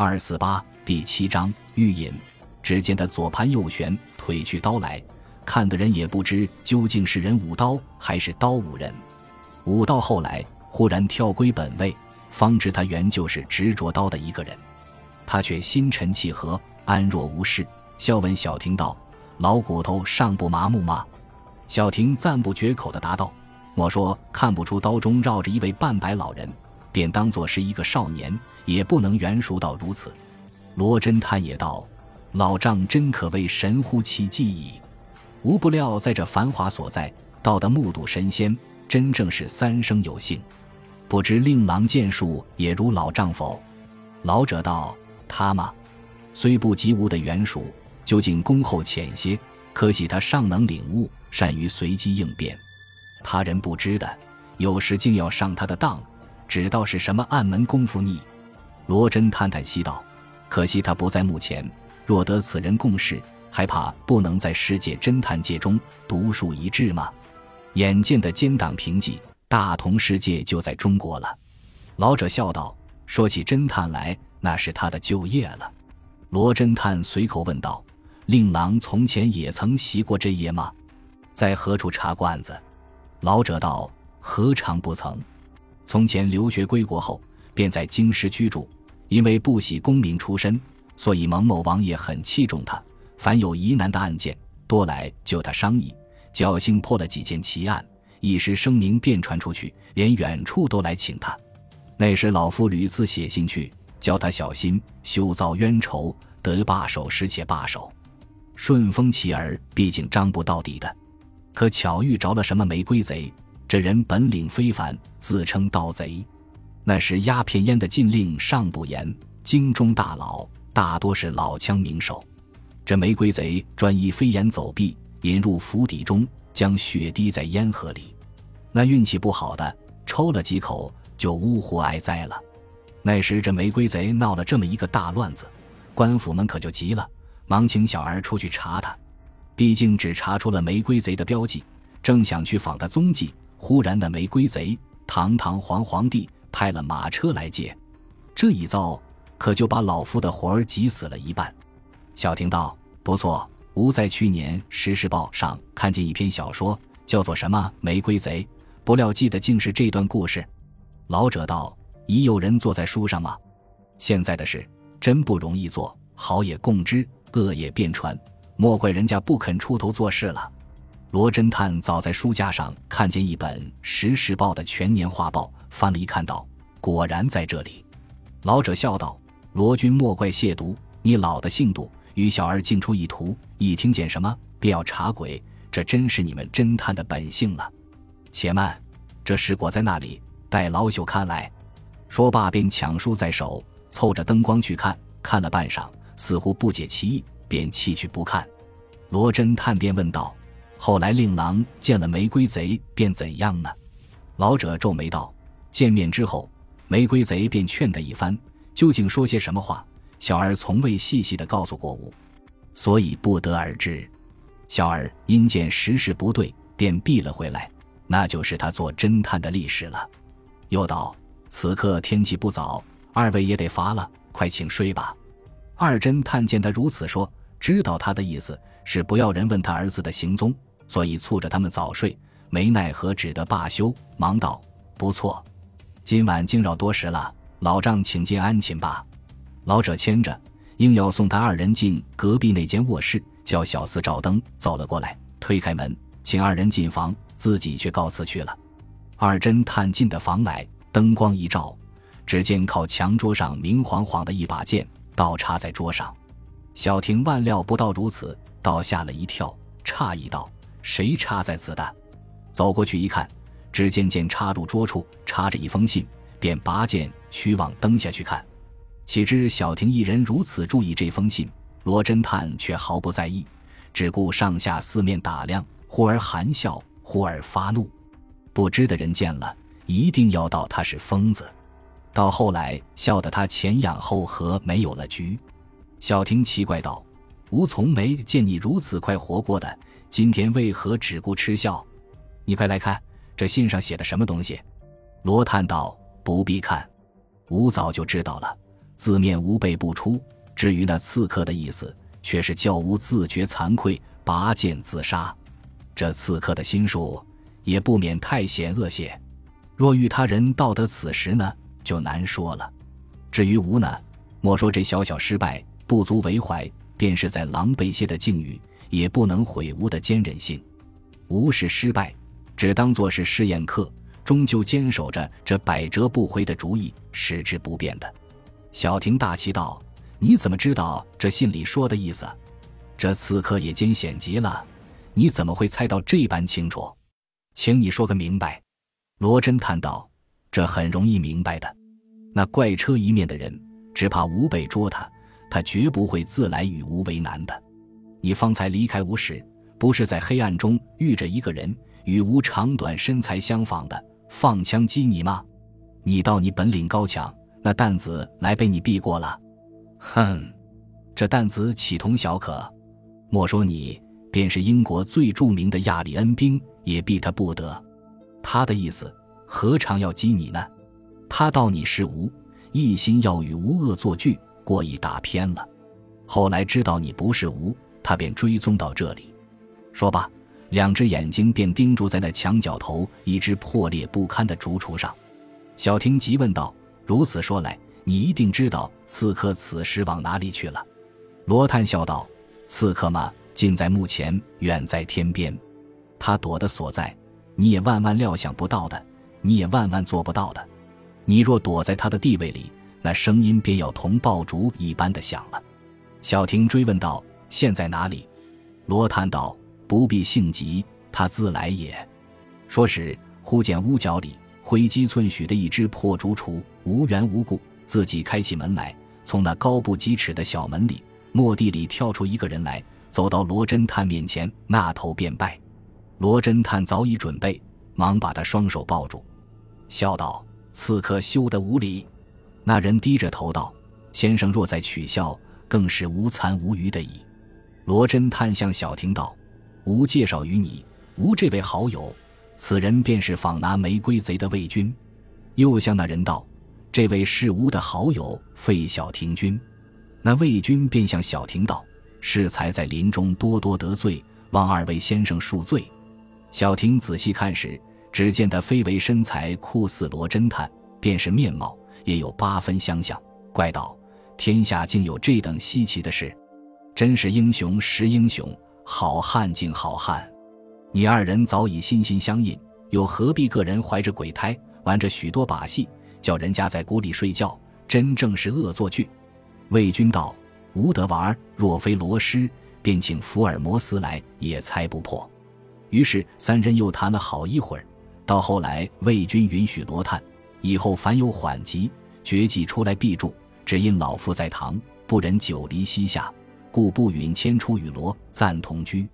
二四八第七章欲饮。只见他左盘右旋，腿去刀来，看的人也不知究竟是人舞刀还是刀舞人。舞到后来，忽然跳归本位，方知他原就是执着刀的一个人。他却心沉气和，安若无事，笑问小婷道：“老骨头尚不麻木吗？”小婷赞不绝口的答道：“莫说看不出刀中绕着一位半白老人，便当作是一个少年，也不能圆熟到如此。”罗侦探也道。老丈真可谓神乎其技矣，无不料在这繁华所在，到得目睹神仙，真正是三生有幸。不知令郎剑术也如老丈否？老者道：“他嘛，虽不及吾的圆熟，究竟恭厚浅些，可喜他尚能领悟，善于随机应变。他人不知的，有时竟要上他的当，只道是什么暗门功夫呢？”罗真叹叹息道：“可惜他不在目前。”若得此人共事，还怕不能在世界侦探界中独树一帜吗？眼见的奸党平级，大同世界就在中国了。老者笑道：“说起侦探来，那是他的就业了。”罗侦探随口问道：“令郎从前也曾习过这业吗？在何处查过案子？”老者道：“何尝不曾？从前留学归国后，便在京师居住，因为不喜功名出身。”所以蒙某王爷很器重他，凡有疑难的案件，多来就他商议，侥幸破了几件奇案，一时声名便传出去，连远处都来请他。那时老夫屡次写信去，教他小心，休造冤仇，得罢手时且罢手。顺风其儿毕竟张不到底的，可巧遇着了什么玫瑰贼，这人本领非凡，自称盗贼。那时鸦片烟的禁令尚不严，京中大佬。大多是老枪名手，这玫瑰贼专以飞檐走壁，引入府邸中，将血滴在烟盒里。那运气不好的，抽了几口就呜呼哀哉了。那时这玫瑰贼闹了这么一个大乱子，官府们可就急了，忙请小儿出去查他。毕竟只查出了玫瑰贼的标记，正想去访他踪迹，忽然那玫瑰贼堂堂皇皇帝派了马车来接，这一遭。可就把老夫的活儿急死了一半。小婷道：“不错，吾在去年《时事报》上看见一篇小说，叫做什么《玫瑰贼》，不料记得竟是这段故事。”老者道：“已有人坐在书上吗？现在的事真不容易做，好也共知，恶也便传，莫怪人家不肯出头做事了。”罗侦探早在书架上看见一本《时事报》的全年画报，翻了一看，道：“果然在这里。”老者笑道。罗君莫怪亵渎你老的性度，与小儿进出一途，一听见什么便要查鬼，这真是你们侦探的本性了。且慢，这石果在那里？待老朽看来。说罢，便抢书在手，凑着灯光去看，看了半晌，似乎不解其意，便弃去不看。罗侦探便问道：“后来令郎见了玫瑰贼，便怎样呢？”老者皱眉道：“见面之后，玫瑰贼便劝他一番。”究竟说些什么话？小儿从未细细的告诉过吾，所以不得而知。小儿因见时事不对，便避了回来。那就是他做侦探的历史了。又道：“此刻天气不早，二位也得乏了，快请睡吧。”二侦探见他如此说，知道他的意思是不要人问他儿子的行踪，所以促着他们早睡。没奈何，只得罢休，忙道：“不错，今晚惊扰多时了。”老丈，请进安寝吧。老者牵着，硬要送他二人进隔壁那间卧室，叫小厮照灯走了过来，推开门，请二人进房，自己却告辞去了。二侦探进的房来，灯光一照，只见靠墙桌上明晃晃的一把剑，倒插在桌上。小婷万料不到如此，倒吓了一跳，诧异道：“谁插在此的？”走过去一看，只见剑插入桌处，插着一封信。便拔剑须往灯下去看，岂知小婷一人如此注意这封信，罗侦探却毫不在意，只顾上下四面打量，忽而含笑，忽而发怒。不知的人见了，一定要道他是疯子。到后来，笑得他前仰后合，没有了局。小婷奇怪道：“吴从没见你如此快活过的，今天为何只顾嗤笑？你快来看，这信上写的什么东西？”罗叹道。不必看，吾早就知道了。字面无备不出。至于那刺客的意思，却是叫吾自觉惭愧，拔剑自杀。这刺客的心术也不免太险恶些。若遇他人道得此时呢，就难说了。至于吾呢，莫说这小小失败不足为怀，便是在狼狈些的境遇，也不能毁吾的坚韧性。吾是失败，只当作是试验课，终究坚守着这百折不回的主意，矢志不变的。小婷大奇道。你怎么知道这信里说的意思？这刺客也艰险极了，你怎么会猜到这般清楚？请你说个明白。罗侦探道：“这很容易明白的。那怪车一面的人，只怕吴北捉他，他绝不会自来与吴为难的。你方才离开吴时，不是在黑暗中遇着一个人，与吴长短身材相仿的，放枪击你吗？你道你本领高强，那担子来被你避过了。”哼，这担子岂同小可？莫说你，便是英国最著名的亚里恩兵，也避他不得。他的意思何尝要激你呢？他道你是吴，一心要与吴恶作剧，过意打偏了。后来知道你不是吴，他便追踪到这里。说罢，两只眼睛便盯住在那墙角头一只破裂不堪的竹橱上。小婷急问道：“如此说来。”你一定知道刺客此时往哪里去了，罗叹笑道：“刺客嘛，近在目前，远在天边。他躲的所在，你也万万料想不到的，你也万万做不到的。你若躲在他的地位里，那声音便要同爆竹一般的响了。”小婷追问道：“现在哪里？”罗叹道：“不必性急，他自来也。”说时，忽见屋角里灰机寸许的一只破竹橱，无缘无故。自己开起门来，从那高不几尺的小门里，蓦地里跳出一个人来，走到罗侦探面前，那头便拜。罗侦探早已准备，忙把他双手抱住，笑道：“刺客休得无礼。”那人低着头道：“先生若再取笑，更是无残无余的矣。”罗侦探向小婷道：“吾介绍于你，吾这位好友，此人便是访拿玫瑰贼的魏军。”又向那人道。这位是吾的好友费小亭君，那魏军便向小亭道：“适才在林中多多得罪，望二位先生恕罪。”小亭仔细看时，只见他非为身材酷似罗侦探，便是面貌也有八分相像，怪道：“天下竟有这等稀奇的事，真是英雄识英雄，好汉敬好汉。你二人早已心心相印，又何必个人怀着鬼胎，玩着许多把戏？”叫人家在谷里睡觉，真正是恶作剧。魏军道：“无得玩，若非罗师，便请福尔摩斯来也猜不破。”于是三人又谈了好一会儿。到后来，魏军允许罗探以后凡有缓急，绝技出来必助。只因老夫在堂，不忍久离西夏，故不允迁出与罗暂同居。